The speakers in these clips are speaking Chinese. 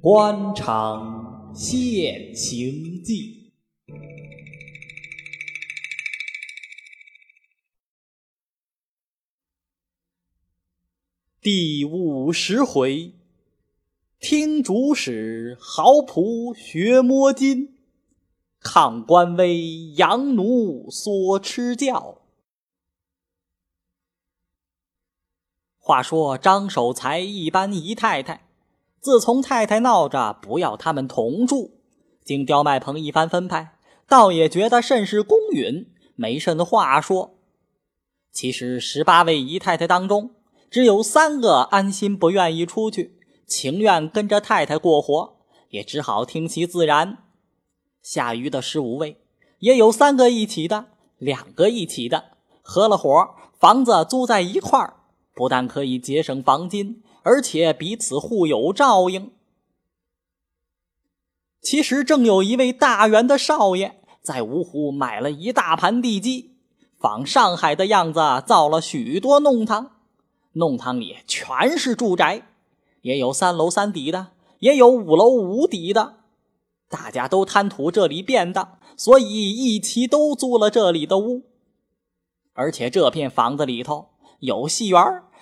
官场现形记第五十回，听主使豪仆学摸金，抗官威洋奴所吃教。话说张守才一般姨太太。自从太太闹着不要他们同住，经刁麦棚一番分派，倒也觉得甚是公允，没甚话说。其实十八位姨太太当中，只有三个安心不愿意出去，情愿跟着太太过活，也只好听其自然。下余的十五位，也有三个一起的，两个一起的，合了伙，房子租在一块儿，不但可以节省房金。而且彼此互有照应。其实正有一位大员的少爷在芜湖买了一大盘地基，仿上海的样子造了许多弄堂，弄堂里全是住宅，也有三楼三底的，也有五楼五底的，大家都贪图这里便当，所以一起都租了这里的屋。而且这片房子里头有戏园，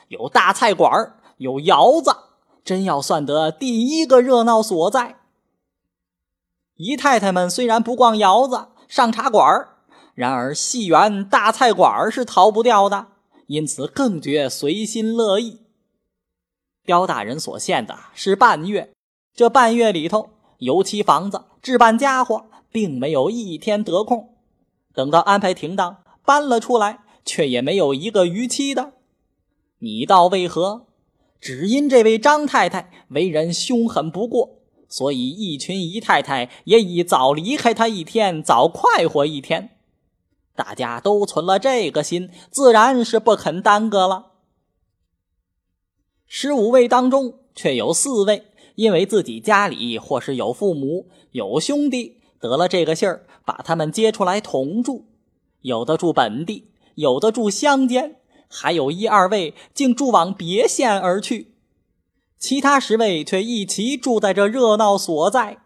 有大菜馆有窑子，真要算得第一个热闹所在。姨太太们虽然不逛窑子、上茶馆然而戏园、大菜馆是逃不掉的，因此更觉随心乐意。刁大人所限的是半月，这半月里头，油漆房子、置办家伙，并没有一天得空。等到安排停当，搬了出来，却也没有一个逾期的。你道为何？只因这位张太太为人凶狠不过，所以一群姨太太也已早离开她一天，早快活一天。大家都存了这个心，自然是不肯耽搁了。十五位当中，却有四位因为自己家里或是有父母、有兄弟得了这个信儿，把他们接出来同住，有的住本地，有的住乡间。还有一二位竟住往别县而去，其他十位却一起住在这热闹所在。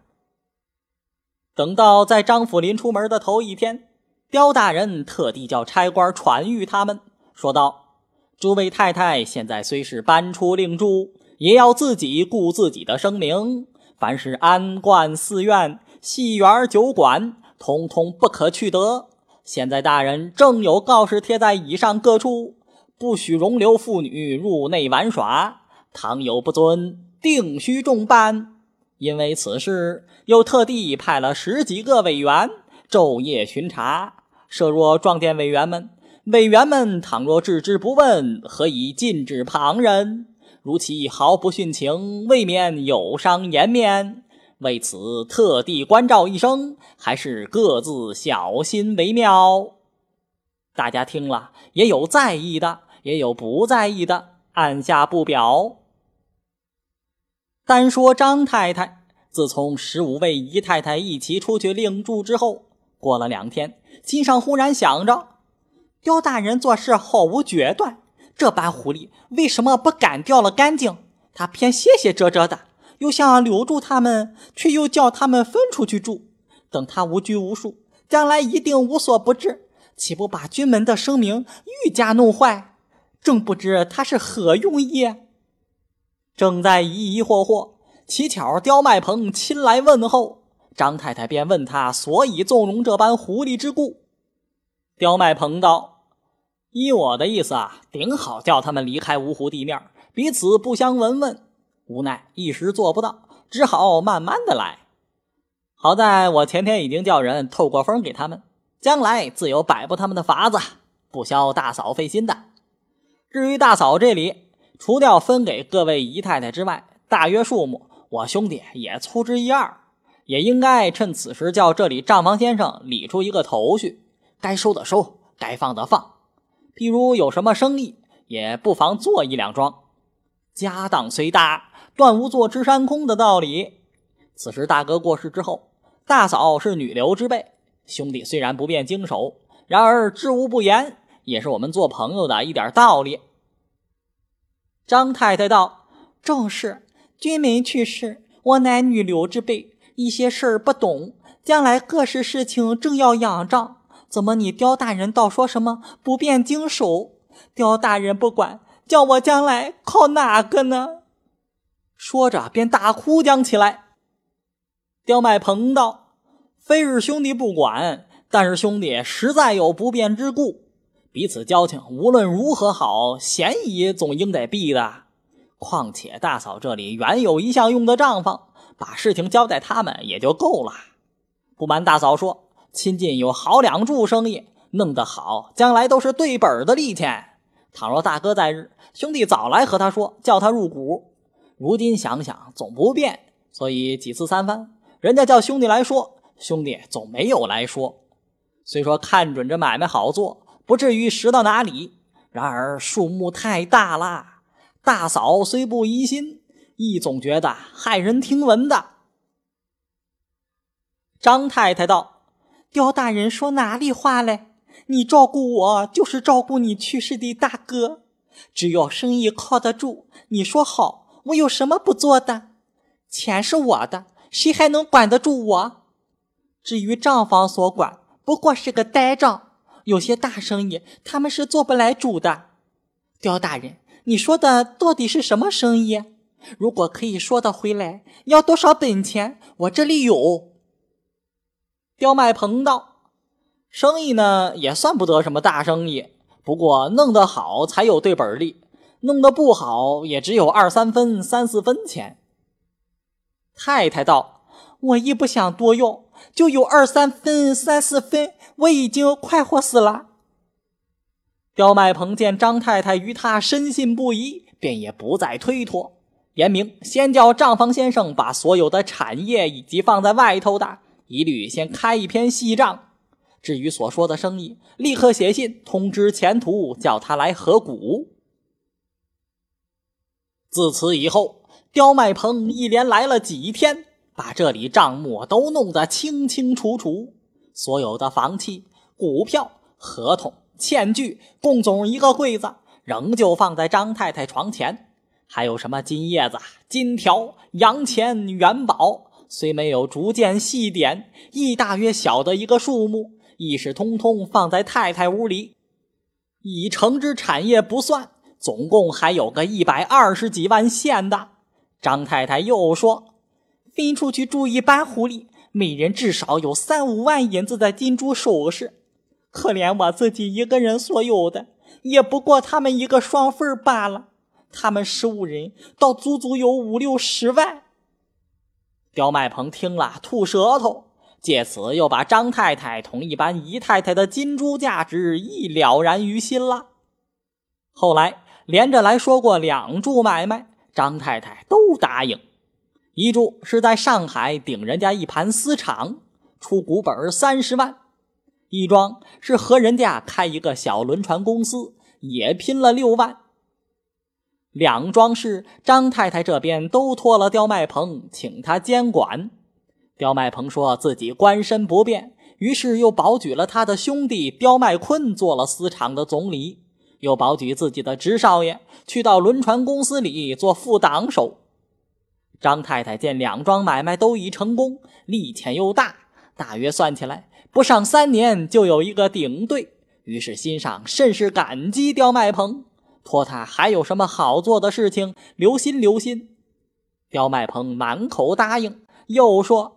等到在张府临出门的头一天，刁大人特地叫差官传谕他们，说道：“诸位太太现在虽是搬出另住，也要自己顾自己的声名。凡是安观寺院、戏园、酒馆，通通不可去得。现在大人正有告示贴在以上各处。”不许容留妇女入内玩耍，倘有不遵，定须重办。因为此事，又特地派了十几个委员昼夜巡查。设若撞见委员们，委员们倘若置之不问，何以禁止旁人？如其毫不殉情，未免有伤颜面。为此，特地关照一声，还是各自小心为妙。大家听了，也有在意的。也有不在意的，按下不表。单说张太太，自从十五位姨太太一起出去另住之后，过了两天，心上忽然想着：刁大人做事毫无决断，这般狐狸为什么不赶掉了干净？他偏歇歇遮遮的，又想留住他们，却又叫他们分出去住。等他无拘无束，将来一定无所不至，岂不把军门的声名愈加弄坏？正不知他是何用意，正在疑疑惑惑，乞巧刁麦棚亲来问候，张太太便问他所以纵容这般狐狸之故。刁麦棚道：“依我的意思啊，顶好叫他们离开芜湖地面，彼此不相闻问。无奈一时做不到，只好慢慢的来。好在我前天已经叫人透过风给他们，将来自有摆布他们的法子，不消大嫂费心的。”至于大嫂这里，除掉分给各位姨太太之外，大约数目我兄弟也粗之一二，也应该趁此时叫这里账房先生理出一个头绪，该收的收，该放的放。譬如有什么生意，也不妨做一两桩。家当虽大，断无坐吃山空的道理。此时大哥过世之后，大嫂是女流之辈，兄弟虽然不便经手，然而知无不言。也是我们做朋友的一点道理。张太太道：“正是，君民去世，我乃女流之辈，一些事儿不懂，将来各式事情正要仰仗，怎么你刁大人倒说什么不便经手？刁大人不管，叫我将来靠哪个呢？”说着便大哭将起来。刁麦鹏道：“非是兄弟不管。”但是兄弟实在有不便之故，彼此交情无论如何好，嫌疑总应得避的。况且大嫂这里原有一向用的账房，把事情交代他们也就够了。不瞒大嫂说，亲近有好两处生意，弄得好，将来都是对本的利钱。倘若大哥在日，兄弟早来和他说，叫他入股。如今想想总不便，所以几次三番，人家叫兄弟来说，兄弟总没有来说。虽说看准这买卖好做，不至于实到哪里，然而数目太大啦。大嫂虽不疑心，亦总觉得骇人听闻的。张太太道：“刁大人说哪里话嘞？你照顾我，就是照顾你去世的大哥。只要生意靠得住，你说好，我有什么不做的？钱是我的，谁还能管得住我？至于账房所管。”不过是个呆账，有些大生意他们是做不来主的。刁大人，你说的到底是什么生意？如果可以说得回来，要多少本钱，我这里有。刁麦鹏道：“生意呢，也算不得什么大生意，不过弄得好才有对本利，弄得不好也只有二三分、三四分钱。”太太道：“我一不想多要。”就有二三分、三四分，我已经快活死了。刁麦鹏见张太太与他深信不疑，便也不再推脱，言明先叫账房先生把所有的产业以及放在外头的，一律先开一篇细账。至于所说的生意，立刻写信通知前途，叫他来合股。自此以后，刁麦鹏一连来了几天。把这里账目都弄得清清楚楚，所有的房契、股票、合同、欠据，共总一个柜子，仍旧放在张太太床前。还有什么金叶子、金条、洋钱、元宝，虽没有逐渐细点，亦大约小的一个数目，亦是通通放在太太屋里。已成之产业不算，总共还有个一百二十几万现的。张太太又说。分出去住一班，狐狸，每人至少有三五万银子的金珠首饰。可怜我自己一个人所有的，也不过他们一个双份罢了。他们十五人，倒足足有五六十万。刁麦鹏听了吐舌头，借此又把张太太同一般姨太太的金珠价值一了然于心了。后来连着来说过两注买卖，张太太都答应。一注是在上海顶人家一盘私厂，出股本三十万；一桩是和人家开一个小轮船公司，也拼了六万。两桩事，张太太这边都托了刁麦鹏，请他监管。刁麦鹏说自己官身不便，于是又保举了他的兄弟刁麦坤做了私厂的总理，又保举自己的侄少爷去到轮船公司里做副党手。张太太见两桩买卖都已成功，利钱又大，大约算起来不上三年就有一个顶对，于是心上甚是感激刁麦鹏，托他还有什么好做的事情，留心留心。刁麦鹏满口答应，又说：“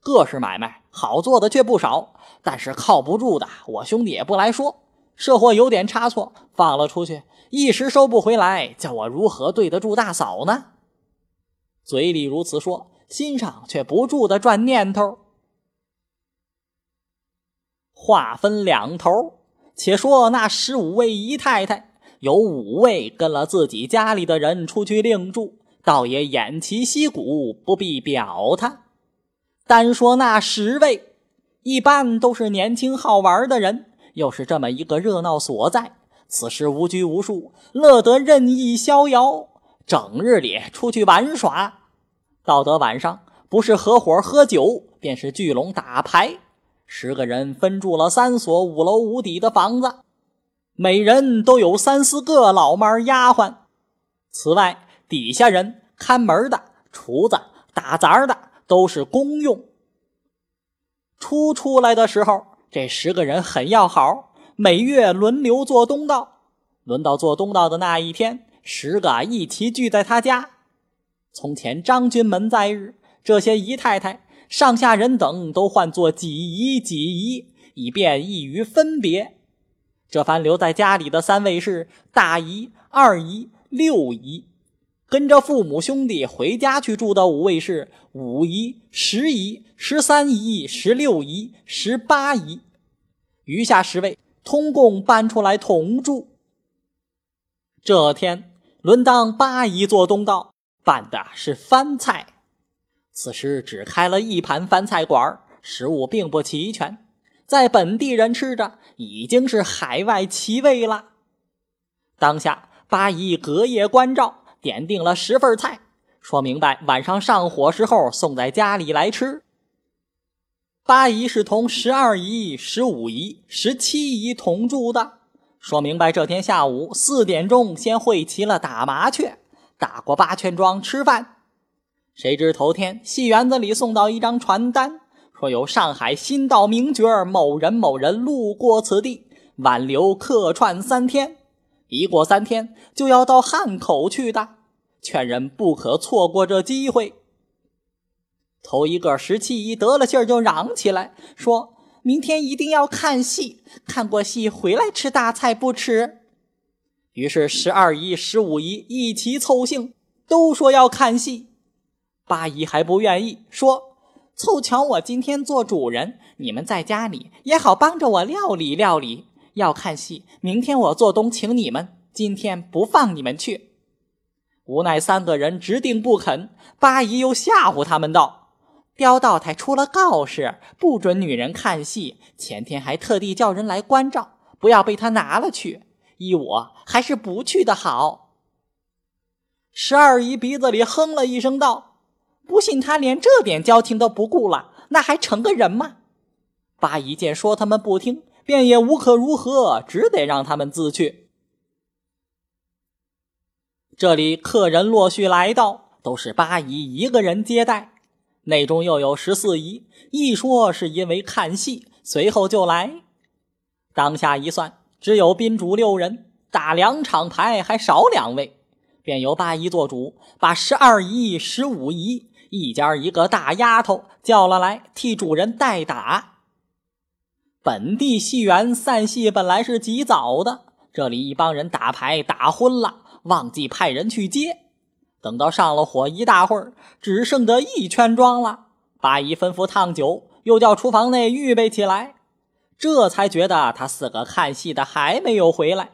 各式买卖好做的却不少，但是靠不住的，我兄弟也不来说。社货有点差错，放了出去，一时收不回来，叫我如何对得住大嫂呢？”嘴里如此说，心上却不住的转念头。话分两头，且说那十五位姨太太，有五位跟了自己家里的人出去另住，倒也偃旗息鼓，不必表他。单说那十位，一般都是年轻好玩的人，又是这么一个热闹所在，此时无拘无束，乐得任意逍遥。整日里出去玩耍，到得晚上，不是合伙喝酒，便是聚拢打牌。十个人分住了三所五楼五底的房子，每人都有三四个老妈丫鬟。此外，底下人、看门的、厨子、打杂的都是公用。初出来的时候，这十个人很要好，每月轮流做东道。轮到做东道的那一天，十个一齐聚在他家。从前张君门在日，这些姨太太、上下人等都唤作几姨、几姨，以便易于分别。这番留在家里的三位是大姨、二姨、六姨，跟着父母兄弟回家去住的五位是五姨、十姨、十三姨、十六姨、十八姨，余下十位通共搬出来同住。这天轮当八姨做东道，办的是番菜。此时只开了一盘番菜馆，食物并不齐全，在本地人吃着已经是海外奇味了。当下八姨隔夜关照，点定了十份菜，说明白晚上上火时候送在家里来吃。八姨是同十二姨、十五姨、十七姨同住的。说明白，这天下午四点钟先会齐了打麻雀，打过八圈庄吃饭。谁知头天戏园子里送到一张传单，说有上海新到名角某人某人路过此地，挽留客串三天，一过三天就要到汉口去的，劝人不可错过这机会。头一个十七姨得了信儿就嚷起来说。明天一定要看戏，看过戏回来吃大菜不吃。于是十二姨、十五姨一起凑兴，都说要看戏。八姨还不愿意，说：“凑巧我今天做主人，你们在家里也好帮着我料理料理。要看戏，明天我做东请你们，今天不放你们去。”无奈三个人直定不肯。八姨又吓唬他们道。刁道台出了告示，不准女人看戏。前天还特地叫人来关照，不要被他拿了去。依我还是不去的好。十二姨鼻子里哼了一声，道：“不信他连这点交情都不顾了，那还成个人吗？”八姨见说他们不听，便也无可如何，只得让他们自去。这里客人陆续来到，都是八姨一个人接待。内中又有十四姨，一说是因为看戏，随后就来。当下一算，只有宾主六人，打两场牌还少两位，便由八姨做主，把十二姨、十五姨一家一个大丫头叫了来，替主人代打。本地戏园散戏本来是极早的，这里一帮人打牌打昏了，忘记派人去接。等到上了火一大会儿，只剩得一圈庄了。八姨吩咐烫酒，又叫厨房内预备起来。这才觉得他四个看戏的还没有回来，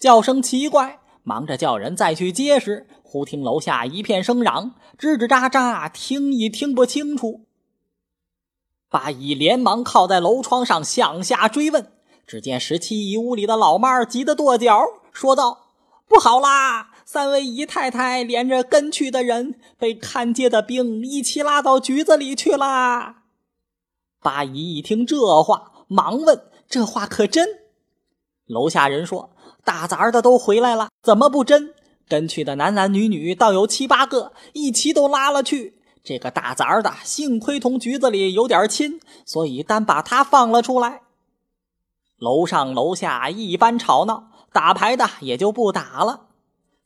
叫声奇怪，忙着叫人再去接时，忽听楼下一片声嚷，吱吱喳喳，听也听不清楚。八姨连忙靠在楼窗上向下追问，只见十七姨屋里的老妈急得跺脚，说道：“不好啦！”三位姨太太连着跟去的人被看街的兵一起拉到局子里去啦。八姨一听这话，忙问：“这话可真？”楼下人说：“大杂的都回来了，怎么不真？跟去的男男女女倒有七八个，一起都拉了去。这个大杂的幸亏同局子里有点亲，所以单把他放了出来。”楼上楼下一般吵闹，打牌的也就不打了。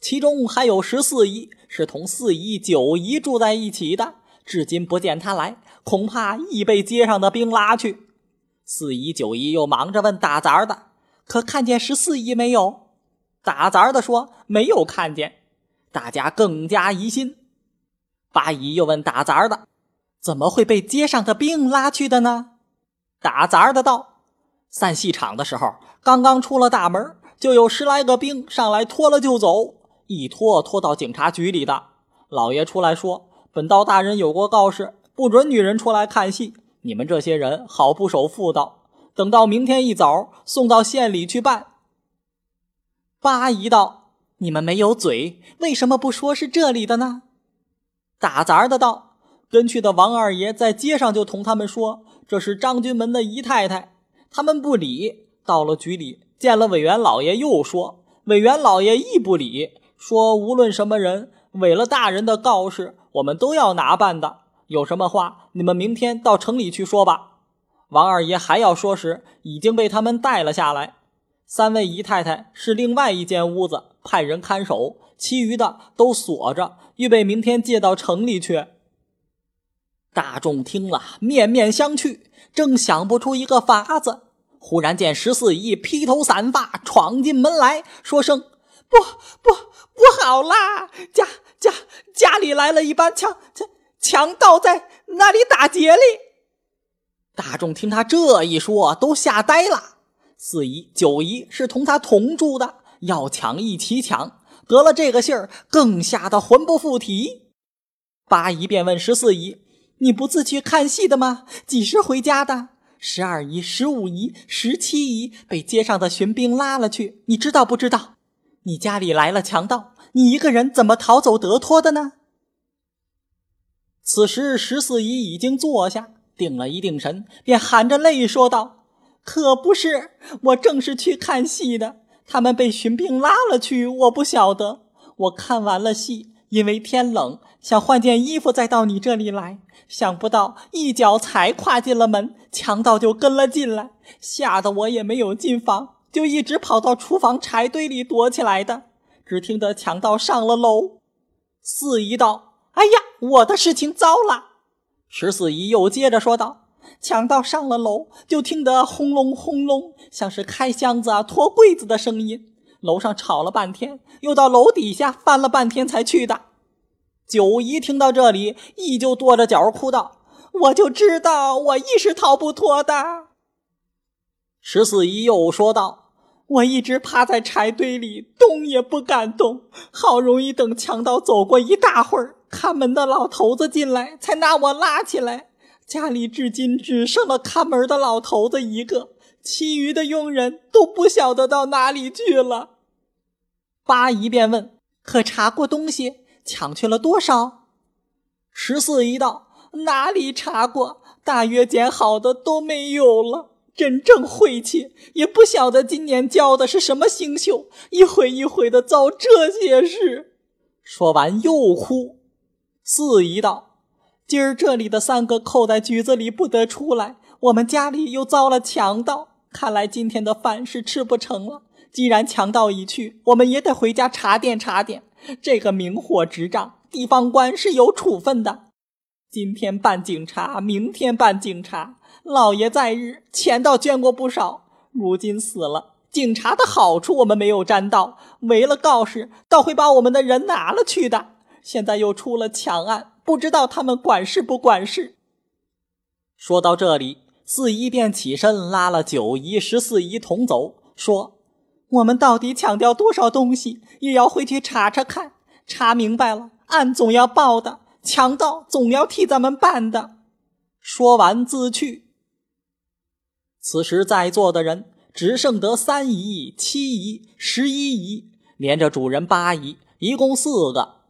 其中还有十四姨，是同四姨、九姨住在一起的，至今不见他来，恐怕亦被街上的兵拉去。四姨、九姨又忙着问打杂的，可看见十四姨没有？打杂的说没有看见。大家更加疑心。八姨又问打杂的，怎么会被街上的兵拉去的呢？打杂的道：散戏场的时候，刚刚出了大门，就有十来个兵上来拖了就走。一拖拖到警察局里的老爷出来说：“本道大人有过告示，不准女人出来看戏。你们这些人好不守妇道，等到明天一早送到县里去办。”八姨道：“你们没有嘴，为什么不说是这里的呢？”打杂的道：“跟去的王二爷在街上就同他们说，这是张君门的姨太太，他们不理。到了局里，见了委员老爷，又说：“委员老爷亦不理，说无论什么人违了大人的告示，我们都要拿办的。有什么话，你们明天到城里去说吧。”王二爷还要说时，已经被他们带了下来。三位姨太太是另外一间屋子，派人看守，其余的都锁着，预备明天借到城里去。大众听了，面面相觑，正想不出一个法子。忽然见十四姨披头散发闯进门来说声：“不不不好啦！家家家里来了一班强强强盗，在那里打劫哩！”大众听他这一说，都吓呆了。四姨、九姨是同他同住的，要抢一起抢，得了这个信儿，更吓得魂不附体。八姨便问十四姨：“你不自去看戏的吗？几时回家的？”十二姨、十五姨、十七姨被街上的巡兵拉了去，你知道不知道？你家里来了强盗，你一个人怎么逃走得脱的呢？此时十四姨已经坐下，定了一定神，便含着泪说道：“可不是，我正是去看戏的，他们被巡兵拉了去，我不晓得。我看完了戏。”因为天冷，想换件衣服再到你这里来，想不到一脚才跨进了门，强盗就跟了进来，吓得我也没有进房，就一直跑到厨房柴堆里躲起来的。只听得强盗上了楼，四姨道：“哎呀，我的事情糟了。”十四姨又接着说道：“强盗上了楼，就听得轰隆轰隆，像是开箱子啊、拖柜子的声音。”楼上吵了半天，又到楼底下翻了半天才去的。九姨听到这里，依旧跺着脚哭道：“我就知道，我一时逃不脱的。”十四姨又说道：“我一直趴在柴堆里，动也不敢动。好容易等强盗走过一大会儿，看门的老头子进来，才拿我拉起来。家里至今只剩了看门的老头子一个。”其余的佣人都不晓得到哪里去了。八姨便问：“可查过东西？抢去了多少？”十四姨道：“哪里查过？大约捡好的都没有了。真正晦气，也不晓得今年交的是什么星宿，一回一回的遭这些事。”说完又哭。四姨道：“今儿这里的三个扣在局子里不得出来，我们家里又遭了强盗。”看来今天的饭是吃不成了。既然强盗已去，我们也得回家查点查点。这个明火执仗，地方官是有处分的。今天办警察，明天办警察。老爷在日，钱倒捐过不少。如今死了，警察的好处我们没有沾到，违了告示，倒会把我们的人拿了去的。现在又出了抢案，不知道他们管事不管事。说到这里。四姨便起身拉了九姨、十四姨同走，说：“我们到底抢掉多少东西，也要回去查查看。查明白了，案总要报的，强盗总要替咱们办的。”说完自去。此时在座的人只剩得三姨、七姨、十一姨，连着主人八姨，一共四个。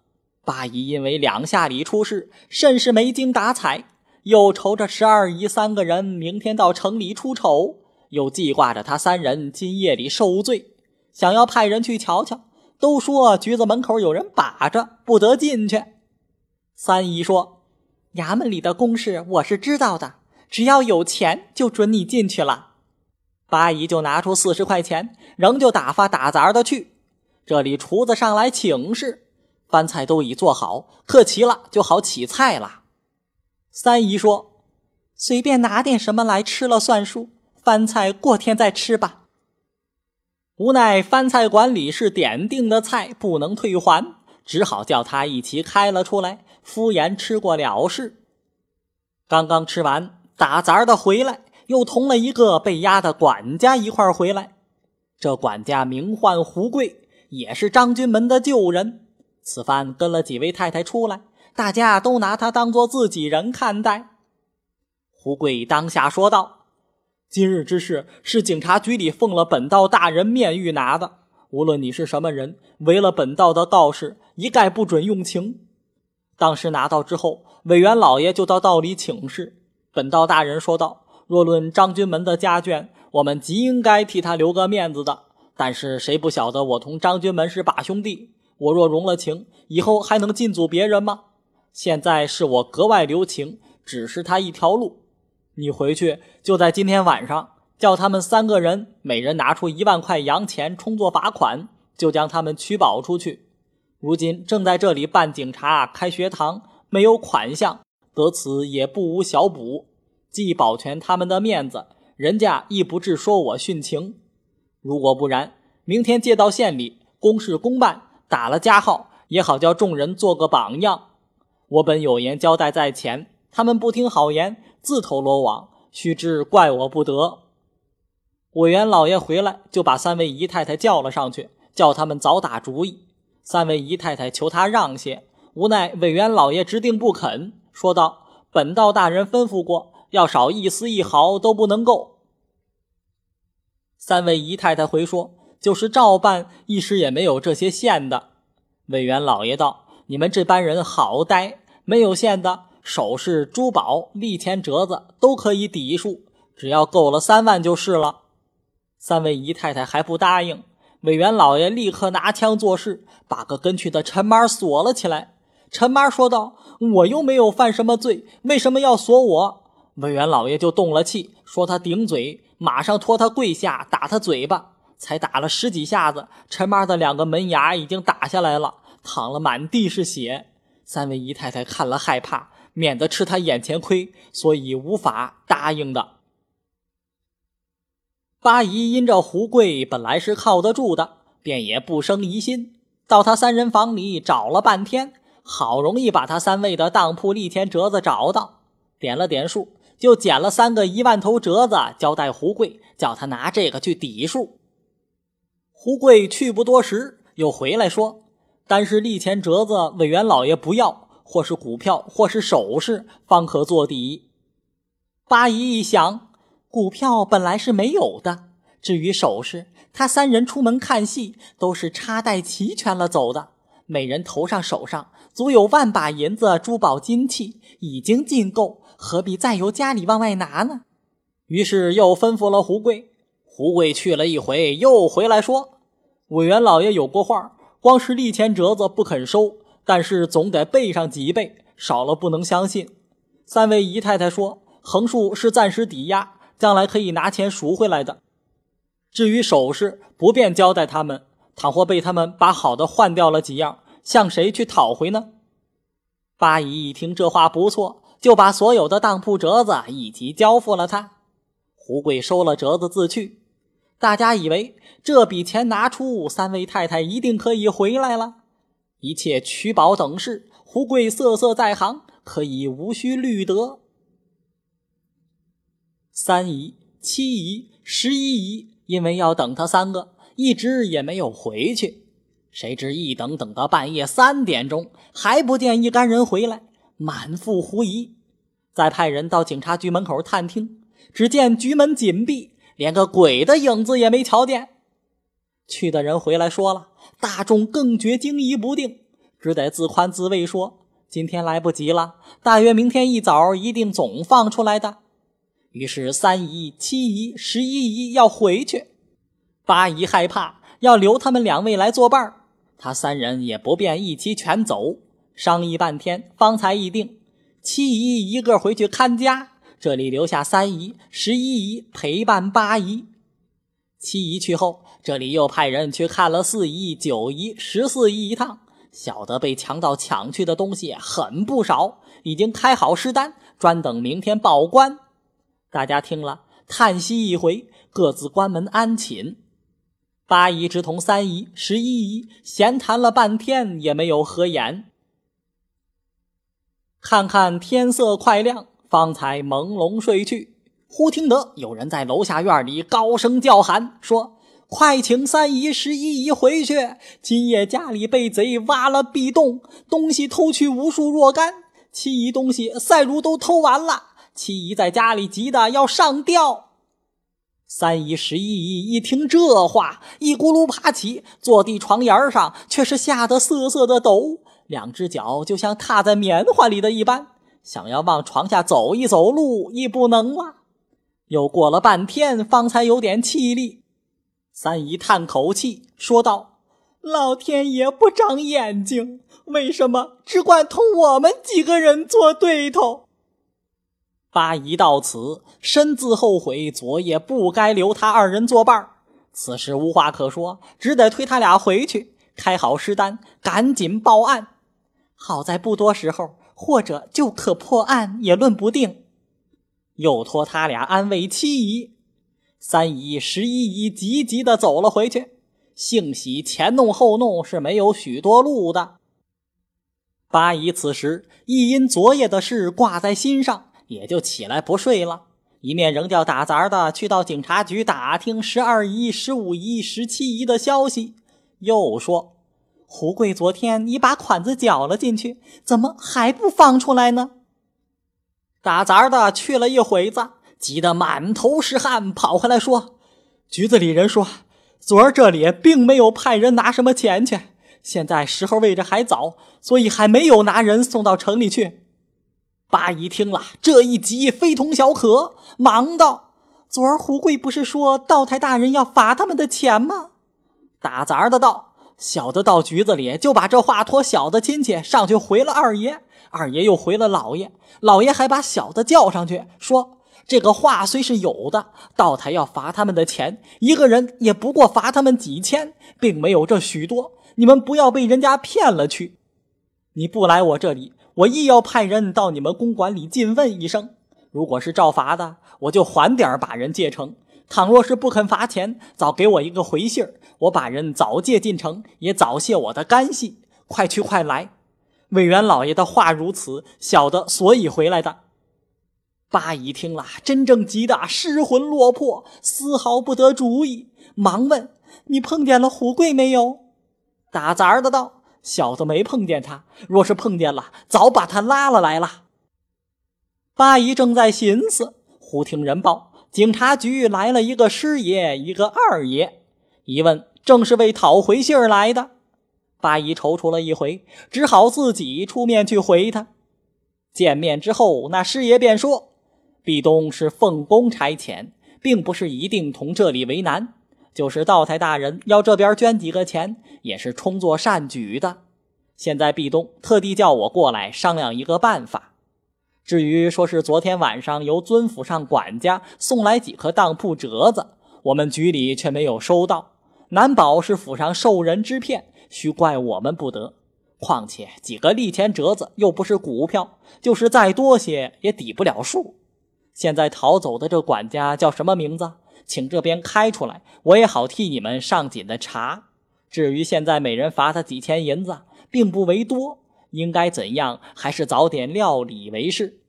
八姨因为两下里出事，甚是没精打采。又愁着十二姨三个人明天到城里出丑，又记挂着他三人今夜里受罪，想要派人去瞧瞧。都说局子门口有人把着，不得进去。三姨说：“衙门里的公事我是知道的，只要有钱就准你进去了。”八姨就拿出四十块钱，仍旧打发打杂的去。这里厨子上来请示，饭菜都已做好，客齐了就好起菜了。三姨说：“随便拿点什么来吃了算数，饭菜过天再吃吧。”无奈饭菜馆里是点定的菜，不能退还，只好叫他一起开了出来，敷衍吃过了事。刚刚吃完，打杂的回来，又同了一个被押的管家一块回来。这管家名唤胡贵，也是张军门的旧人。此番跟了几位太太出来。大家都拿他当做自己人看待。胡贵当下说道：“今日之事是警察局里奉了本道大人面谕拿的。无论你是什么人，违了本道的道士，一概不准用情。当时拿到之后，委员老爷就到道里请示。本道大人说道：若论张军门的家眷，我们极应该替他留个面子的。但是谁不晓得我同张军门是把兄弟？我若容了情，以后还能进阻别人吗？现在是我格外留情，只是他一条路。你回去就在今天晚上，叫他们三个人每人拿出一万块洋钱充作罚款，就将他们取保出去。如今正在这里办警察开学堂，没有款项，得此也不无小补，既保全他们的面子，人家亦不至说我殉情。如果不然，明天借到县里，公事公办，打了加号，也好叫众人做个榜样。我本有言交代在前，他们不听好言，自投罗网，须知怪我不得。委员老爷回来，就把三位姨太太叫了上去，叫他们早打主意。三位姨太太求他让些，无奈委员老爷直定不肯，说道：“本道大人吩咐过，要少一丝一毫都不能够。”三位姨太太回说：“就是照办，一时也没有这些现的。”委员老爷道：“你们这班人好呆，没有现的首饰、珠宝、利钱折子都可以抵数，只要够了三万就是了。”三位姨太太还不答应，委员老爷立刻拿枪作势，把个跟去的陈妈锁了起来。陈妈说道：“我又没有犯什么罪，为什么要锁我？”委员老爷就动了气，说他顶嘴。马上拖他跪下，打他嘴巴，才打了十几下子，陈妈的两个门牙已经打下来了，淌了满地是血。三位姨太太看了害怕，免得吃他眼前亏，所以无法答应的。八姨因这胡贵本来是靠得住的，便也不生疑心，到他三人房里找了半天，好容易把他三位的当铺利钱折子找到，点了点数。就捡了三个一万头折子，交代胡贵，叫他拿这个去抵数。胡贵去不多时，又回来说：“但是利钱折子，委员老爷不要，或是股票，或是首饰，方可做底。”八姨一想，股票本来是没有的，至于首饰，他三人出门看戏都是插袋齐全了走的，每人头上手上足有万把银子，珠宝金器已经尽够。何必再由家里往外拿呢？于是又吩咐了胡贵。胡贵去了一回，又回来说：“委员老爷有过话，光是利钱折子不肯收，但是总得备上几倍，少了不能相信。”三位姨太太说：“横竖是暂时抵押，将来可以拿钱赎回来的。至于首饰，不便交代他们。倘或被他们把好的换掉了几样，向谁去讨回呢？”八姨一听这话不错。就把所有的当铺折子一起交付了他，胡贵收了折子自去。大家以为这笔钱拿出，三位太太一定可以回来了。一切取保等事，胡贵瑟瑟在行，可以无需虑得。三姨、七姨、十一姨因为要等他三个，一直也没有回去。谁知一等等到半夜三点钟，还不见一干人回来。满腹狐疑，再派人到警察局门口探听，只见局门紧闭，连个鬼的影子也没瞧见。去的人回来说了，大众更觉惊疑不定，只得自宽自慰说：“今天来不及了，大约明天一早一定总放出来的。”于是三姨、七姨、十一姨要回去，八姨害怕，要留他们两位来作伴他三人也不便一起全走。商议半天，方才议定，七姨一个回去看家，这里留下三姨、十一姨陪伴八姨。七姨去后，这里又派人去看了四姨、九姨、十四姨一趟，晓得被强盗抢去的东西很不少，已经开好尸单，专等明天报官。大家听了，叹息一回，各自关门安寝。八姨只同三姨、十一姨闲谈了半天，也没有合眼。看看天色快亮，方才朦胧睡去。忽听得有人在楼下院里高声叫喊，说：“快请三姨、十一姨回去！今夜家里被贼挖了壁洞，东西偷去无数若干。七姨东西赛如都偷完了，七姨在家里急得要上吊。”三姨、十一姨一听这话，一咕噜爬起，坐地床沿上，却是吓得瑟瑟的抖。两只脚就像踏在棉花里的一般，想要往床下走一走路，亦不能了。又过了半天，方才有点气力。三姨叹口气说道：“老天爷不长眼睛，为什么只管同我们几个人做对头？”八姨到此深自后悔，昨夜不该留他二人作伴此时无话可说，只得推他俩回去，开好尸单，赶紧报案。好在不多时候，或者就可破案，也论不定。又托他俩安慰七姨、三姨、十一姨，急急的走了回去。幸喜前弄后弄，是没有许多路的。八姨此时亦因昨夜的事挂在心上，也就起来不睡了。一面仍叫打杂的去到警察局打听十二姨、十五姨、十七姨的消息，又说。胡贵昨天已把款子缴了进去，怎么还不放出来呢？打杂的去了一会子，急得满头是汗，跑回来说：“局子里人说，昨儿这里并没有派人拿什么钱去，现在时候为着还早，所以还没有拿人送到城里去。”八姨听了这一急，非同小可，忙道：“昨儿胡贵不是说道台大人要罚他们的钱吗？”打杂的道。小的到局子里，就把这话托小的亲戚上去回了二爷，二爷又回了老爷，老爷还把小的叫上去，说这个话虽是有的，道台要罚他们的钱，一个人也不过罚他们几千，并没有这许多，你们不要被人家骗了去。你不来我这里，我亦要派人到你们公馆里进问一声，如果是照罚的，我就缓点把人借成。倘若是不肯罚钱，早给我一个回信，我把人早借进城，也早谢我的干系。快去快来！委员老爷的话如此，小的所以回来的。八姨听了，真正急得失魂落魄，丝毫不得主意，忙问：“你碰见了胡贵没有？”打杂的道：“小的没碰见他，若是碰见了，早把他拉了来了。”八姨正在寻思，忽听人报。警察局来了一个师爷，一个二爷，一问正是为讨回信儿来的。八姨踌躇了一回，只好自己出面去回他。见面之后，那师爷便说：“壁东是奉公差遣，并不是一定同这里为难。就是道台大人要这边捐几个钱，也是充作善举的。现在壁东特地叫我过来商量一个办法。”至于说是昨天晚上由尊府上管家送来几颗当铺折子，我们局里却没有收到，难保是府上受人之骗，须怪我们不得。况且几个利钱折子又不是股票，就是再多些也抵不了数。现在逃走的这管家叫什么名字？请这边开出来，我也好替你们上紧的查。至于现在每人罚他几千银子，并不为多。应该怎样？还是早点料理为是。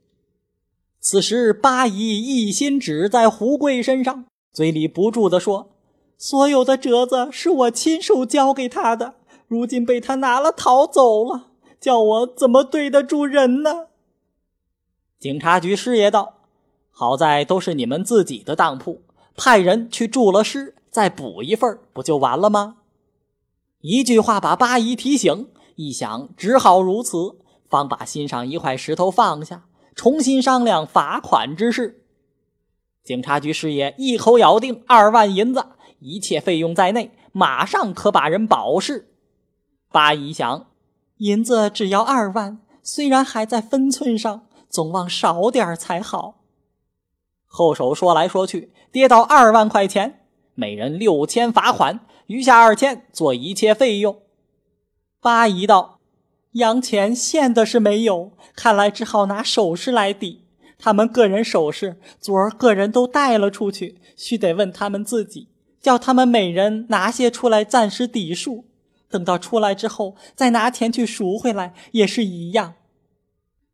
此时八姨一心只在胡贵身上，嘴里不住地说：“所有的折子是我亲手交给他的，如今被他拿了逃走了，叫我怎么对得住人呢？”警察局师爷道：“好在都是你们自己的当铺，派人去注了尸，再补一份，不就完了吗？”一句话把八姨提醒。一想，只好如此，方把心上一块石头放下，重新商量罚款之事。警察局师爷一口咬定二万银子，一切费用在内，马上可把人保释。八姨想，银子只要二万，虽然还在分寸上，总望少点才好。后手说来说去，跌到二万块钱，每人六千罚款，余下二千做一切费用。八姨道：“洋钱现的是没有，看来只好拿首饰来抵。他们个人首饰，昨儿个人都带了出去，须得问他们自己，叫他们每人拿些出来暂时抵数。等到出来之后，再拿钱去赎回来，也是一样。”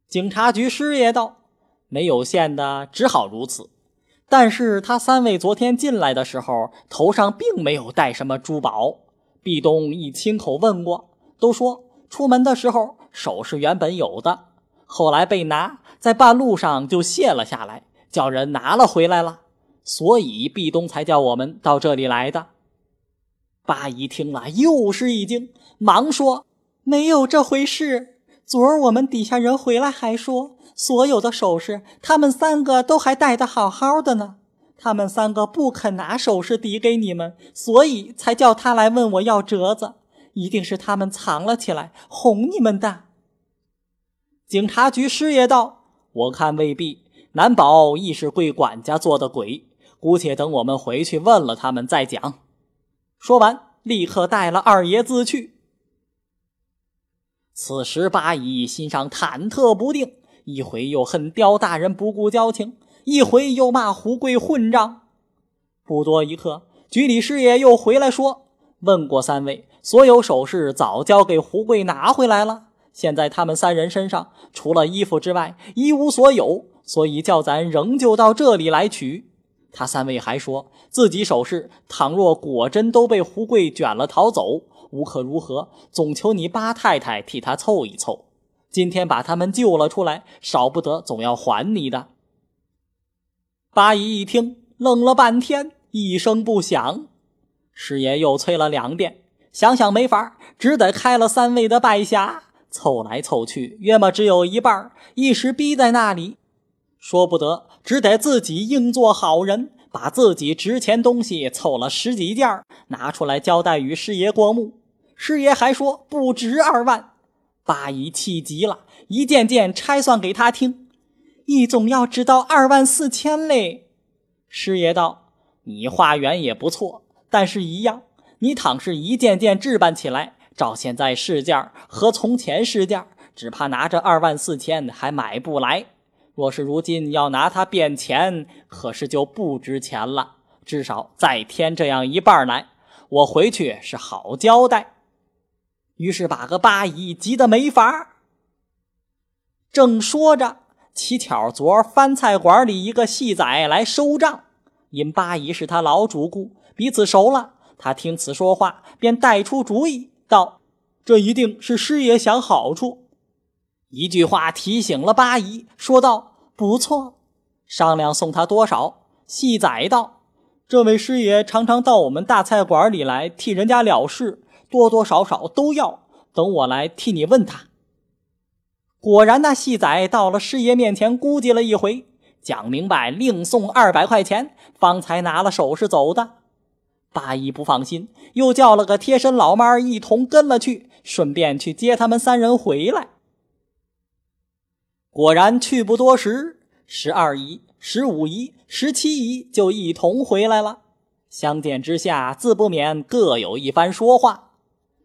警察局师爷道：“没有现的，只好如此。但是他三位昨天进来的时候，头上并没有带什么珠宝。壁东已亲口问过。”都说出门的时候首饰原本有的，后来被拿，在半路上就卸了下来，叫人拿了回来了，所以壁东才叫我们到这里来的。八姨听了又是一惊，忙说：“没有这回事。昨儿我们底下人回来还说，所有的首饰他们三个都还带得好好的呢。他们三个不肯拿首饰抵给你们，所以才叫他来问我要折子。一定是他们藏了起来，哄你们的。警察局师爷道：“我看未必，难保亦是贵管家做的鬼。姑且等我们回去问了他们再讲。”说完，立刻带了二爷子去。此时八姨心上忐忑不定，一回又恨刁大人不顾交情。一回又骂胡贵混账，不多一刻，局里师爷又回来说：“问过三位，所有首饰早交给胡贵拿回来了。现在他们三人身上除了衣服之外一无所有，所以叫咱仍旧到这里来取。”他三位还说自己首饰倘若果真都被胡贵卷了逃走，无可如何，总求你八太太替他凑一凑。今天把他们救了出来，少不得总要还你的。八姨一听，愣了半天，一声不响。师爷又催了两遍，想想没法，只得开了三位的拜匣，凑来凑去，约么只有一半，一时逼在那里，说不得，只得自己硬做好人，把自己值钱东西凑了十几件，拿出来交代与师爷过目。师爷还说不值二万，八姨气急了，一件件拆算给他听。一总要值到二万四千嘞，师爷道：“你化缘也不错，但是一样，你倘是一件件置办起来，照现在市价和从前市价，只怕拿着二万四千还买不来。若是如今要拿它变钱，可是就不值钱了。至少再添这样一半来，我回去是好交代。”于是把个八姨急得没法正说着。乞巧昨儿饭菜馆里一个戏仔来收账，因八姨是他老主顾，彼此熟了。他听此说话，便带出主意道：“这一定是师爷想好处。”一句话提醒了八姨，说道：“不错，商量送他多少？”戏仔道：“这位师爷常常到我们大菜馆里来替人家了事，多多少少都要。等我来替你问他。”果然，那戏仔到了师爷面前，估计了一回，讲明白，另送二百块钱，方才拿了首饰走的。八姨不放心，又叫了个贴身老妈一同跟了去，顺便去接他们三人回来。果然，去不多时，十二姨、十五姨、十七姨就一同回来了。相见之下，自不免各有一番说话，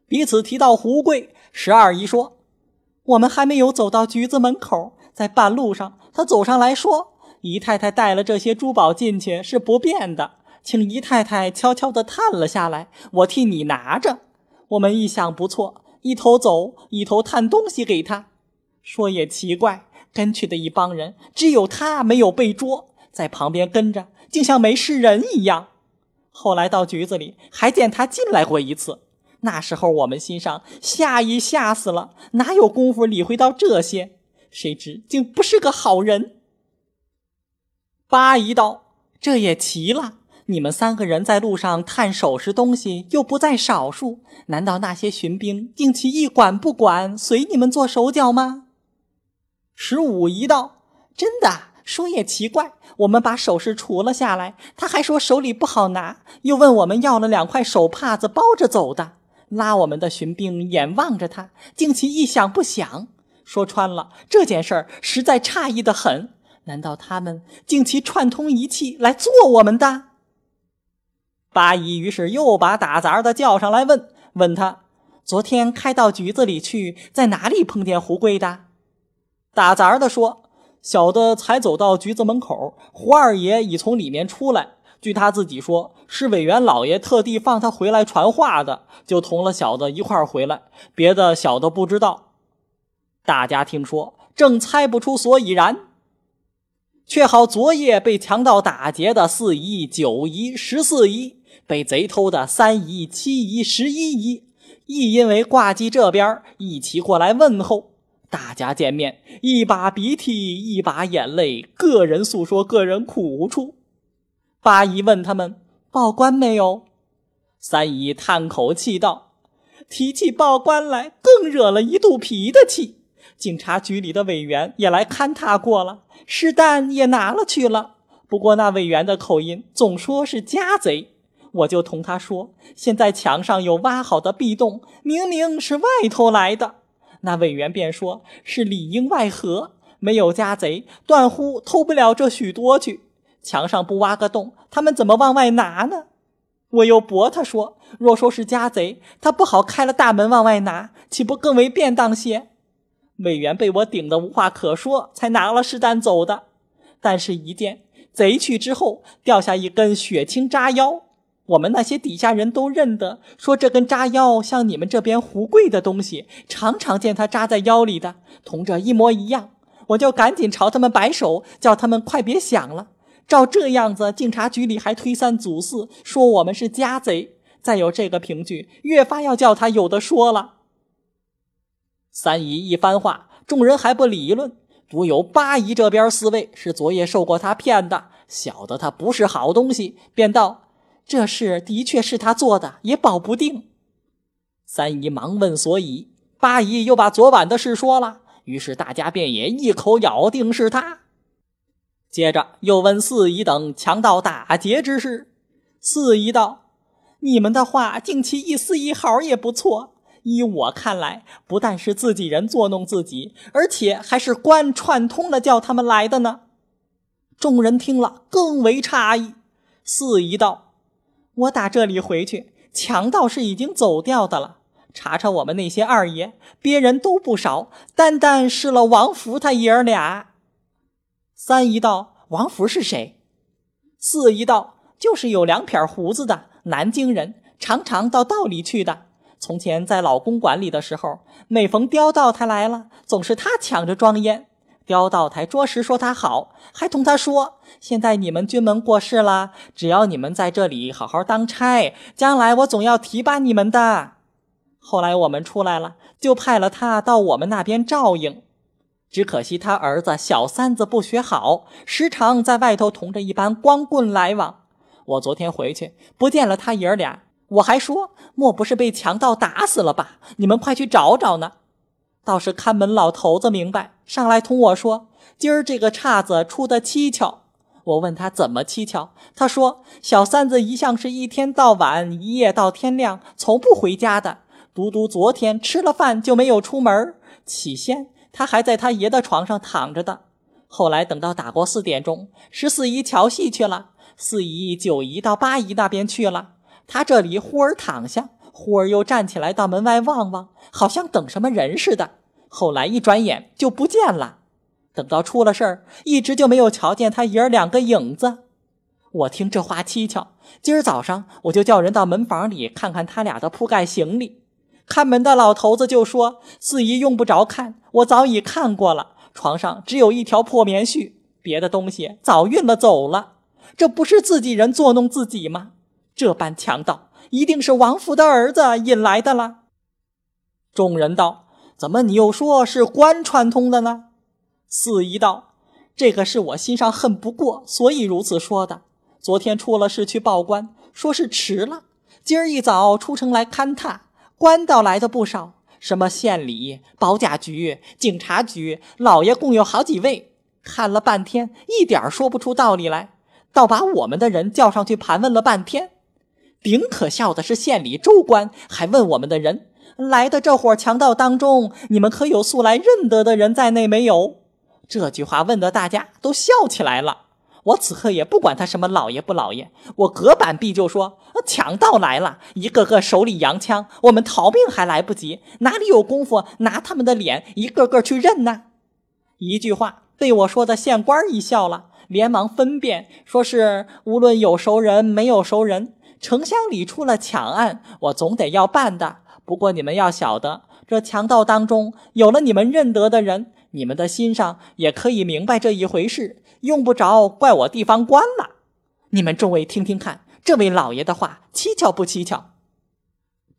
彼此提到胡贵。十二姨说。我们还没有走到局子门口，在半路上，他走上来说：“姨太太带了这些珠宝进去是不便的，请姨太太悄悄地探了下来，我替你拿着。”我们一想不错，一头走，一头探东西给他。说也奇怪，跟去的一帮人，只有他没有被捉，在旁边跟着，竟像没事人一样。后来到局子里，还见他进来过一次。那时候我们心上吓一吓死了，哪有功夫理会到这些？谁知竟不是个好人。八姨道：“这也奇了，你们三个人在路上探首饰东西又不在少数，难道那些巡兵竟其一管不管，随你们做手脚吗？”十五一道：“真的，说也奇怪，我们把首饰除了下来，他还说手里不好拿，又问我们要了两块手帕子包着走的。”拉我们的巡兵眼望着他，竟其一想不想。说穿了，这件事儿实在诧异的很。难道他们竟其串通一气来做我们的？八姨于是又把打杂的叫上来问，问他昨天开到局子里去，在哪里碰见胡贵的？打杂的说，小的才走到局子门口，胡二爷已从里面出来。据他自己说，是委员老爷特地放他回来传话的，就同了小的一块回来，别的小的不知道。大家听说，正猜不出所以然。却好昨夜被强盗打劫的四姨、九姨、十四姨，被贼偷的三姨、七姨、十一姨，亦因为挂记这边一起过来问候。大家见面，一把鼻涕一把眼泪，个人诉说个人苦处。八姨问他们报官没有，三姨叹口气道：“提起报官来，更惹了一肚皮的气。警察局里的委员也来勘察过了，尸单也拿了去了，不过那委员的口音总说是家贼，我就同他说：“现在墙上有挖好的壁洞，明明是外头来的。”那委员便说：“是里应外合，没有家贼，断乎偷不了这许多去。墙上不挖个洞，他们怎么往外拿呢？”我又驳他说：“若说是家贼，他不好开了大门往外拿，岂不更为便当些？”委员被我顶得无话可说，才拿了试担走的。但是，一见贼去之后，掉下一根血青扎腰，我们那些底下人都认得，说这根扎腰像你们这边胡贵的东西，常常见他扎在腰里的，同这一模一样。我就赶紧朝他们摆手，叫他们快别想了。照这样子，警察局里还推三阻四，说我们是家贼。再有这个凭据，越发要叫他有的说了。三姨一番话，众人还不理论，独有八姨这边四位是昨夜受过他骗的，晓得他不是好东西，便道：“这事的确是他做的，也保不定。”三姨忙问所以，八姨又把昨晚的事说了，于是大家便也一口咬定是他。接着又问四姨等强盗打劫之事，四姨道：“你们的话竟其一丝一毫也不错。”依我看来，不但是自己人作弄自己，而且还是官串通了叫他们来的呢。众人听了更为诧异。四姨道：“我打这里回去，强盗是已经走掉的了。查查我们那些二爷，别人都不少，单单是了王福他爷儿俩。”三姨道：“王福是谁？”四姨道：“就是有两撇胡子的南京人，常常到道里去的。”从前在老公馆里的时候，每逢刁道他来了，总是他抢着装烟。刁道台着实说他好，还同他说：“现在你们军门过世了，只要你们在这里好好当差，将来我总要提拔你们的。”后来我们出来了，就派了他到我们那边照应。只可惜他儿子小三子不学好，时常在外头同着一班光棍来往。我昨天回去，不见了他爷儿俩。我还说，莫不是被强盗打死了吧？你们快去找找呢。倒是看门老头子明白，上来同我说：“今儿这个岔子出的蹊跷。”我问他怎么蹊跷，他说：“小三子一向是一天到晚，一夜到天亮，从不回家的。独独昨天吃了饭就没有出门。起先他还在他爷的床上躺着的，后来等到打过四点钟，十四姨瞧戏去了，四姨、九姨到八姨那边去了。”他这里忽而躺下，忽而又站起来到门外望望，好像等什么人似的。后来一转眼就不见了。等到出了事儿，一直就没有瞧见他爷儿两个影子。我听这话蹊跷，今儿早上我就叫人到门房里看看他俩的铺盖行李。看门的老头子就说：“四姨用不着看，我早已看过了。床上只有一条破棉絮，别的东西早运了走了。这不是自己人作弄自己吗？”这般强盗一定是王府的儿子引来的了。众人道：“怎么你又说是官串通的呢？”四姨道：“这个是我心上恨不过，所以如此说的。昨天出了事去报官，说是迟了。今儿一早出城来勘探，官倒来的不少，什么县里、保甲局、警察局，老爷共有好几位。看了半天，一点说不出道理来，倒把我们的人叫上去盘问了半天。”顶可笑的是，县里州官还问我们的人来的这伙强盗当中，你们可有素来认得的人在内没有？这句话问得大家都笑起来了。我此刻也不管他什么老爷不老爷，我隔板壁就说：强盗来了，一个个手里扬枪，我们逃命还来不及，哪里有功夫拿他们的脸一个个去认呢？一句话被我说的县官一笑了，连忙分辨，说是无论有熟人没有熟人。城乡里出了抢案，我总得要办的。不过你们要晓得，这强盗当中有了你们认得的人，你们的心上也可以明白这一回事，用不着怪我地方官了。你们众位听听看，这位老爷的话蹊跷不蹊跷？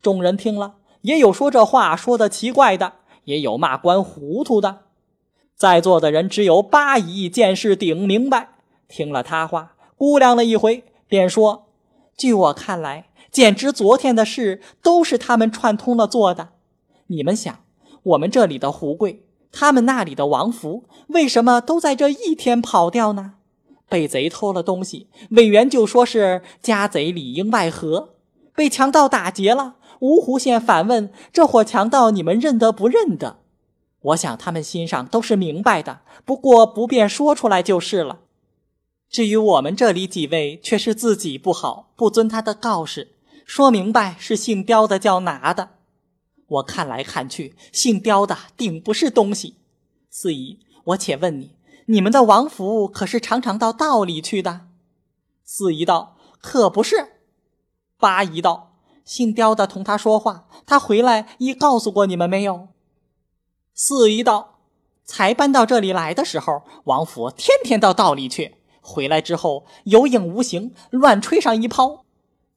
众人听了，也有说这话说的奇怪的，也有骂官糊涂的。在座的人只有八姨见事顶明白，听了他话，估量了一回，便说。据我看来，简直昨天的事都是他们串通了做的。你们想，我们这里的胡贵，他们那里的王福，为什么都在这一天跑掉呢？被贼偷了东西，委员就说是家贼里应外合；被强盗打劫了，芜湖县反问这伙强盗你们认得不认得？我想他们心上都是明白的，不过不便说出来就是了。至于我们这里几位，却是自己不好，不遵他的告示，说明白是姓刁的叫拿的。我看来看去，姓刁的定不是东西。四姨，我且问你，你们的王府可是常常到道里去的？四姨道：“可不是。”八姨道：“姓刁的同他说话，他回来已告诉过你们没有？”四姨道：“才搬到这里来的时候，王府天天到道里去。”回来之后有影无形，乱吹上一泡。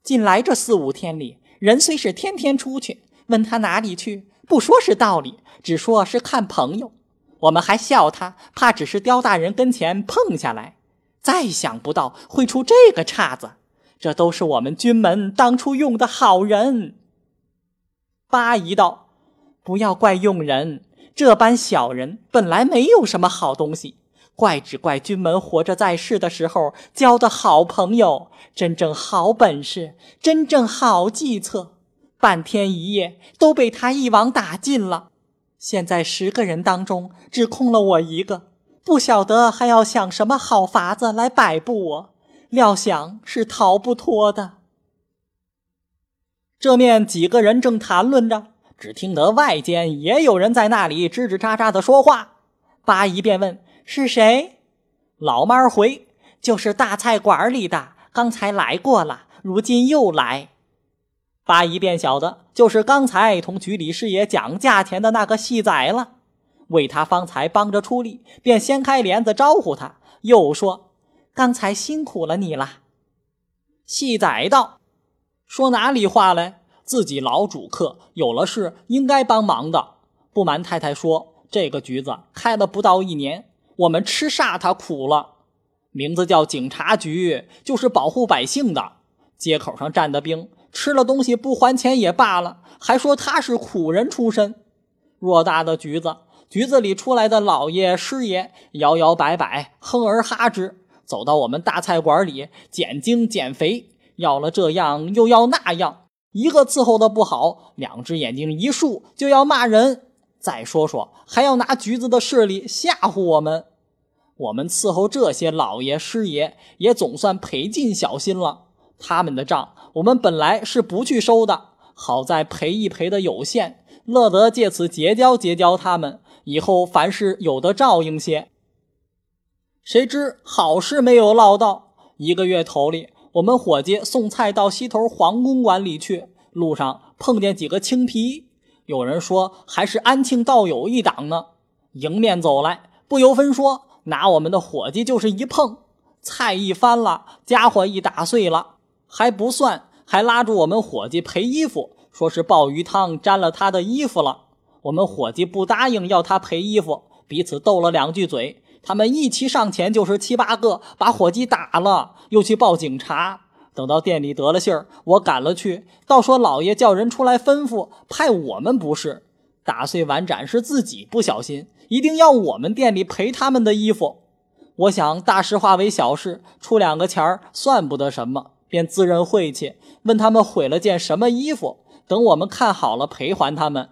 近来这四五天里，人虽是天天出去，问他哪里去，不说是道理，只说是看朋友。我们还笑他，怕只是刁大人跟前碰下来。再想不到会出这个岔子，这都是我们军门当初用的好人。八姨道：“不要怪用人，这般小人本来没有什么好东西。”怪只怪军门活着在世的时候交的好朋友，真正好本事，真正好计策，半天一夜都被他一网打尽了。现在十个人当中只空了我一个，不晓得还要想什么好法子来摆布我，料想是逃不脱的。这面几个人正谈论着，只听得外间也有人在那里吱吱喳喳的说话。八姨便问。是谁？老妈回，就是大菜馆里的，刚才来过了，如今又来。八姨便晓得，就是刚才同局里师爷讲价钱的那个细仔了。为他方才帮着出力，便掀开帘子招呼他，又说：“刚才辛苦了你了。”细仔道：“说哪里话来？自己老主客，有了事应该帮忙的。不瞒太太说，这个局子开了不到一年。”我们吃煞他苦了，名字叫警察局，就是保护百姓的。街口上站的兵，吃了东西不还钱也罢了，还说他是苦人出身。偌大的局子，局子里出来的老爷师爷，摇摇摆摆，哼而哈之，走到我们大菜馆里减精减肥，要了这样又要那样，一个伺候的不好，两只眼睛一竖就要骂人。再说说，还要拿局子的势力吓唬我们。我们伺候这些老爷师爷，也总算赔尽小心了。他们的账，我们本来是不去收的，好在赔一赔的有限，乐得借此结交结交他们，以后凡事有的照应些。谁知好事没有落到，一个月头里，我们伙计送菜到西头黄公馆里去，路上碰见几个青皮。有人说还是安庆道友一党呢，迎面走来，不由分说，拿我们的伙计就是一碰，菜一翻了，家伙一打碎了，还不算，还拉住我们伙计赔衣服，说是鲍鱼汤沾了他的衣服了。我们伙计不答应要他赔衣服，彼此斗了两句嘴，他们一齐上前就是七八个，把伙计打了，又去报警察。等到店里得了信儿，我赶了去，倒说老爷叫人出来吩咐，派我们不是打碎碗盏是自己不小心，一定要我们店里赔他们的衣服。我想大事化为小事，出两个钱儿算不得什么，便自认晦气，问他们毁了件什么衣服，等我们看好了赔还他们。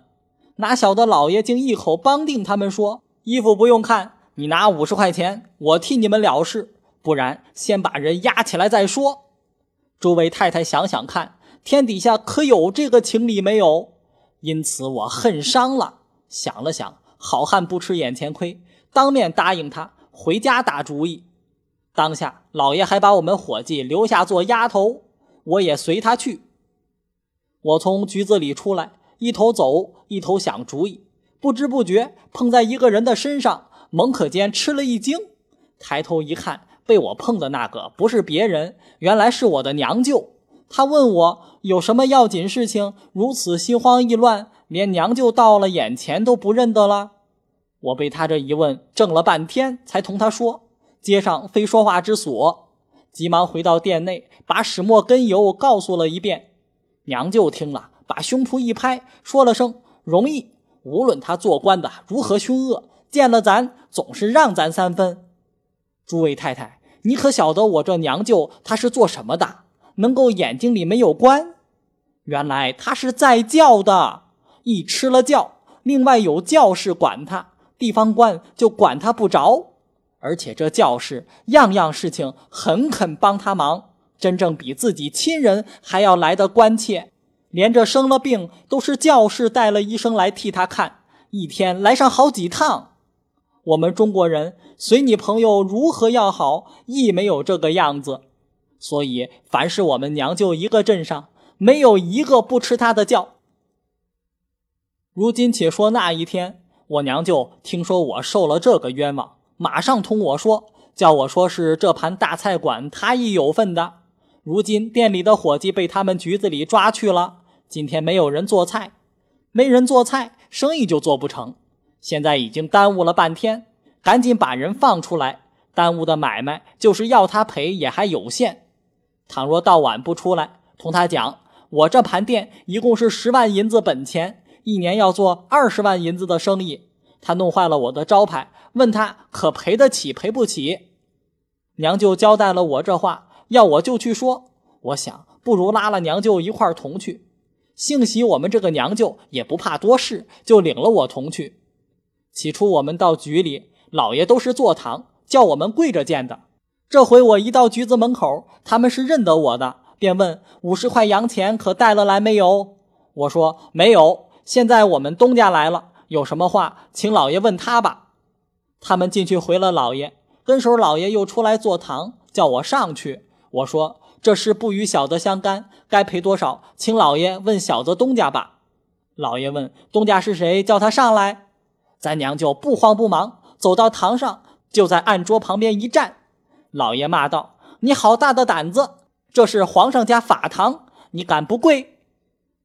哪晓得老爷竟一口帮定他们说：“衣服不用看，你拿五十块钱，我替你们了事，不然先把人押起来再说。”诸位太太想想看，天底下可有这个情理没有？因此我恨伤了。想了想，好汉不吃眼前亏，当面答应他回家打主意。当下老爷还把我们伙计留下做丫头，我也随他去。我从局子里出来，一头走，一头想主意，不知不觉碰在一个人的身上，猛可间吃了一惊，抬头一看。被我碰的那个不是别人，原来是我的娘舅。他问我有什么要紧事情，如此心慌意乱，连娘舅到了眼前都不认得了。我被他这一问怔了半天，才同他说：“街上非说话之所。”急忙回到店内，把始末根由告诉了一遍。娘舅听了，把胸脯一拍，说了声：“容易。”无论他做官的如何凶恶，见了咱总是让咱三分。诸位太太。你可晓得我这娘舅他是做什么的？能够眼睛里没有官？原来他是在教的，一吃了教，另外有教士管他，地方官就管他不着。而且这教士样样事情很肯帮他忙，真正比自己亲人还要来的关切。连着生了病，都是教士带了医生来替他看，一天来上好几趟。我们中国人随你朋友如何要好，亦没有这个样子。所以，凡是我们娘舅一个镇上，没有一个不吃他的教。如今且说那一天，我娘舅听说我受了这个冤枉，马上同我说，叫我说是这盘大菜馆他亦有份的。如今店里的伙计被他们局子里抓去了，今天没有人做菜，没人做菜，生意就做不成。现在已经耽误了半天，赶紧把人放出来。耽误的买卖，就是要他赔也还有限。倘若到晚不出来，同他讲，我这盘店一共是十万银子本钱，一年要做二十万银子的生意。他弄坏了我的招牌，问他可赔得起赔不起？娘舅交代了我这话，要我就去说。我想，不如拉了娘舅一块同去。幸喜我们这个娘舅也不怕多事，就领了我同去。起初我们到局里，老爷都是坐堂，叫我们跪着见的。这回我一到局子门口，他们是认得我的，便问五十块洋钱可带了来没有？我说没有。现在我们东家来了，有什么话，请老爷问他吧。他们进去回了老爷，跟手老爷又出来坐堂，叫我上去。我说这事不与小的相干，该赔多少，请老爷问小的东家吧。老爷问东家是谁，叫他上来。咱娘就不慌不忙走到堂上，就在案桌旁边一站。老爷骂道：“你好大的胆子！这是皇上家法堂，你敢不跪？”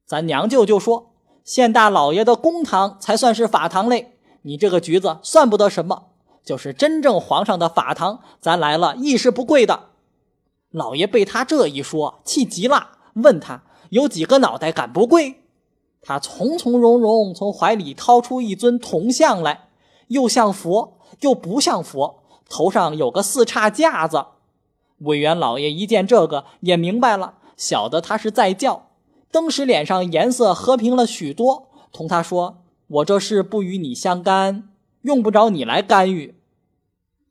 咱娘舅就说：“县大老爷的公堂才算是法堂嘞，你这个局子算不得什么。就是真正皇上的法堂，咱来了亦是不跪的。”老爷被他这一说，气急了，问他有几个脑袋敢不跪？他从从容容从怀里掏出一尊铜像来，又像佛又不像佛。头上有个四叉架子，委员老爷一见这个也明白了，晓得他是在叫，登时脸上颜色和平了许多，同他说：“我这事不与你相干，用不着你来干预。”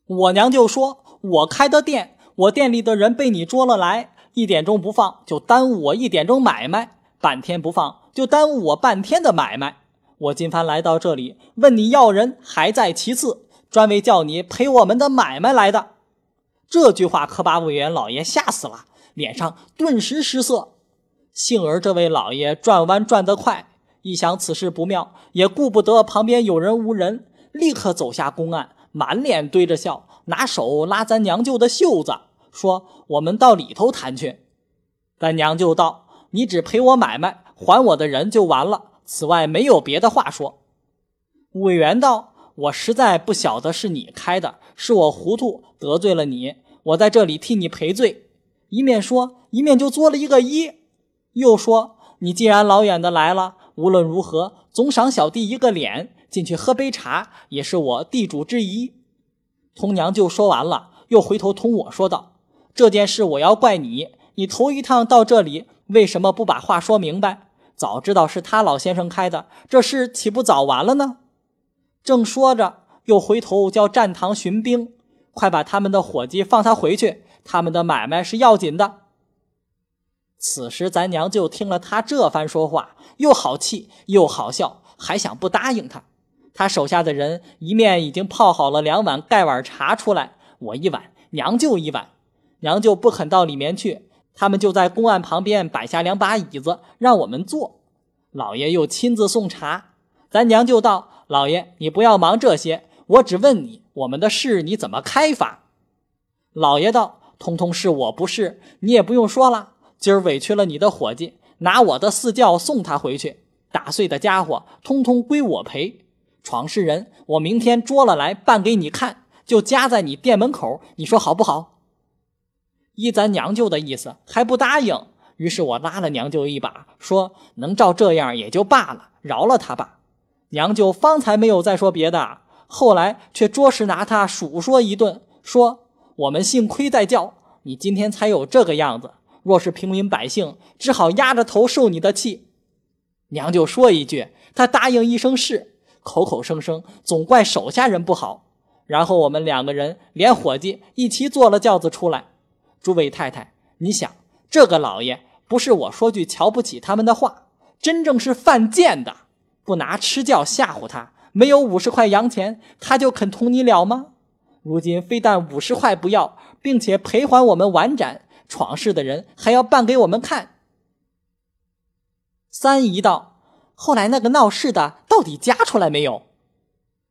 我娘就说：“我开的店，我店里的人被你捉了来，一点钟不放就耽误我一点钟买卖，半天不放就耽误我半天的买卖。我今番来到这里问你要人，还在其次。”专为叫你赔我们的买卖来的，这句话可把委员老爷吓死了，脸上顿时失色。幸而这位老爷转弯转得快，一想此事不妙，也顾不得旁边有人无人，立刻走下公案，满脸堆着笑，拿手拉咱娘舅的袖子，说：“我们到里头谈去。”咱娘舅道：“你只赔我买卖，还我的人就完了，此外没有别的话说。”委员道。我实在不晓得是你开的，是我糊涂得罪了你，我在这里替你赔罪。一面说，一面就作了一个揖，又说：“你既然老远的来了，无论如何总赏小弟一个脸，进去喝杯茶，也是我地主之谊。”童娘就说完了，又回头同我说道：“这件事我要怪你，你头一趟到这里，为什么不把话说明白？早知道是他老先生开的，这事岂不早完了呢？”正说着，又回头叫站堂巡兵，快把他们的伙计放他回去。他们的买卖是要紧的。此时，咱娘就听了他这番说话，又好气又好笑，还想不答应他。他手下的人一面已经泡好了两碗盖碗茶出来，我一碗，娘舅一碗。娘舅不肯到里面去，他们就在公案旁边摆下两把椅子，让我们坐。老爷又亲自送茶，咱娘就道。老爷，你不要忙这些，我只问你，我们的事你怎么开法？老爷道：“通通是我不是，你也不用说了。今儿委屈了你的伙计，拿我的四轿送他回去，打碎的家伙通通归我赔。闯事人，我明天捉了来办给你看，就夹在你店门口，你说好不好？”依咱娘舅的意思，还不答应。于是我拉了娘舅一把，说：“能照这样也就罢了，饶了他吧。”娘舅方才没有再说别的，后来却着实拿他数说一顿，说：“我们幸亏在叫，你今天才有这个样子。若是平民百姓，只好压着头受你的气。娘就说一句，他答应一声是，口口声声总怪手下人不好。然后我们两个人连伙计一起坐了轿子出来。诸位太太，你想，这个老爷不是我说句瞧不起他们的话，真正是犯贱的。不拿吃教吓唬他，没有五十块洋钱，他就肯同你了吗？如今非但五十块不要，并且赔还我们完展，闯事的人还要办给我们看。三姨道：“后来那个闹事的到底加出来没有？”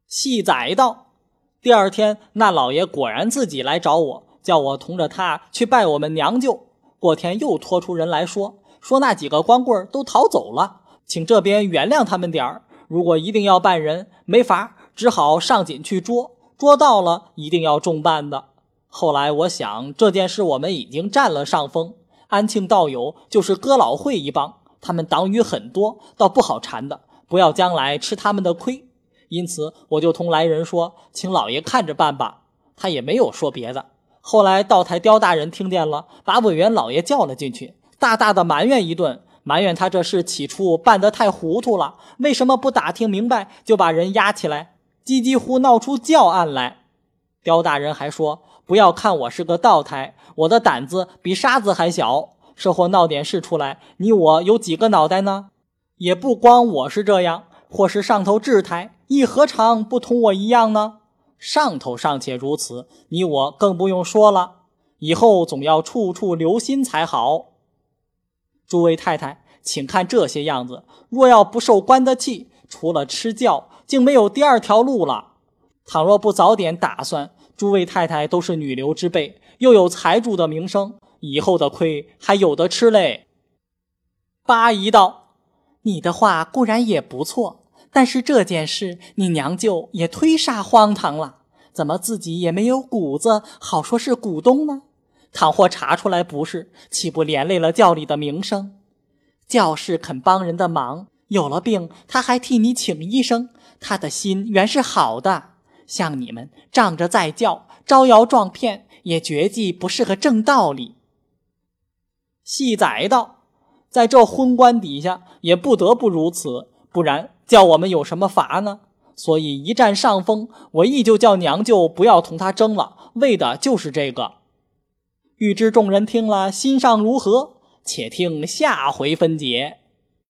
细仔道：“第二天那老爷果然自己来找我，叫我同着他去拜我们娘舅。过天又拖出人来说，说那几个光棍都逃走了。”请这边原谅他们点儿。如果一定要办人，没法，只好上紧去捉。捉到了，一定要重办的。后来我想，这件事我们已经占了上风。安庆道友就是哥老会一帮，他们党羽很多，倒不好缠的。不要将来吃他们的亏。因此，我就同来人说，请老爷看着办吧。他也没有说别的。后来道台刁大人听见了，把委员老爷叫了进去，大大的埋怨一顿。埋怨他这事起初办得太糊涂了，为什么不打听明白就把人押起来？几几乎闹出教案来。刁大人还说：“不要看我是个道台，我的胆子比沙子还小。社或闹点事出来，你我有几个脑袋呢？也不光我是这样，或是上头治台，亦何尝不同我一样呢？上头尚且如此，你我更不用说了。以后总要处处留心才好。”诸位太太，请看这些样子，若要不受官的气，除了吃教，竟没有第二条路了。倘若不早点打算，诸位太太都是女流之辈，又有财主的名声，以后的亏还有的吃嘞。八姨道：“你的话固然也不错，但是这件事，你娘舅也忒煞荒唐了，怎么自己也没有骨子，好说是股东呢？”倘或查出来不是，岂不连累了教里的名声？教士肯帮人的忙，有了病他还替你请医生，他的心原是好的。像你们仗着在教，招摇撞骗，也绝技不是个正道理。细仔道，在这昏官底下，也不得不如此，不然叫我们有什么法呢？所以一占上风，我亦就叫娘舅不要同他争了，为的就是这个。欲知众人听了心上如何？且听下回分解。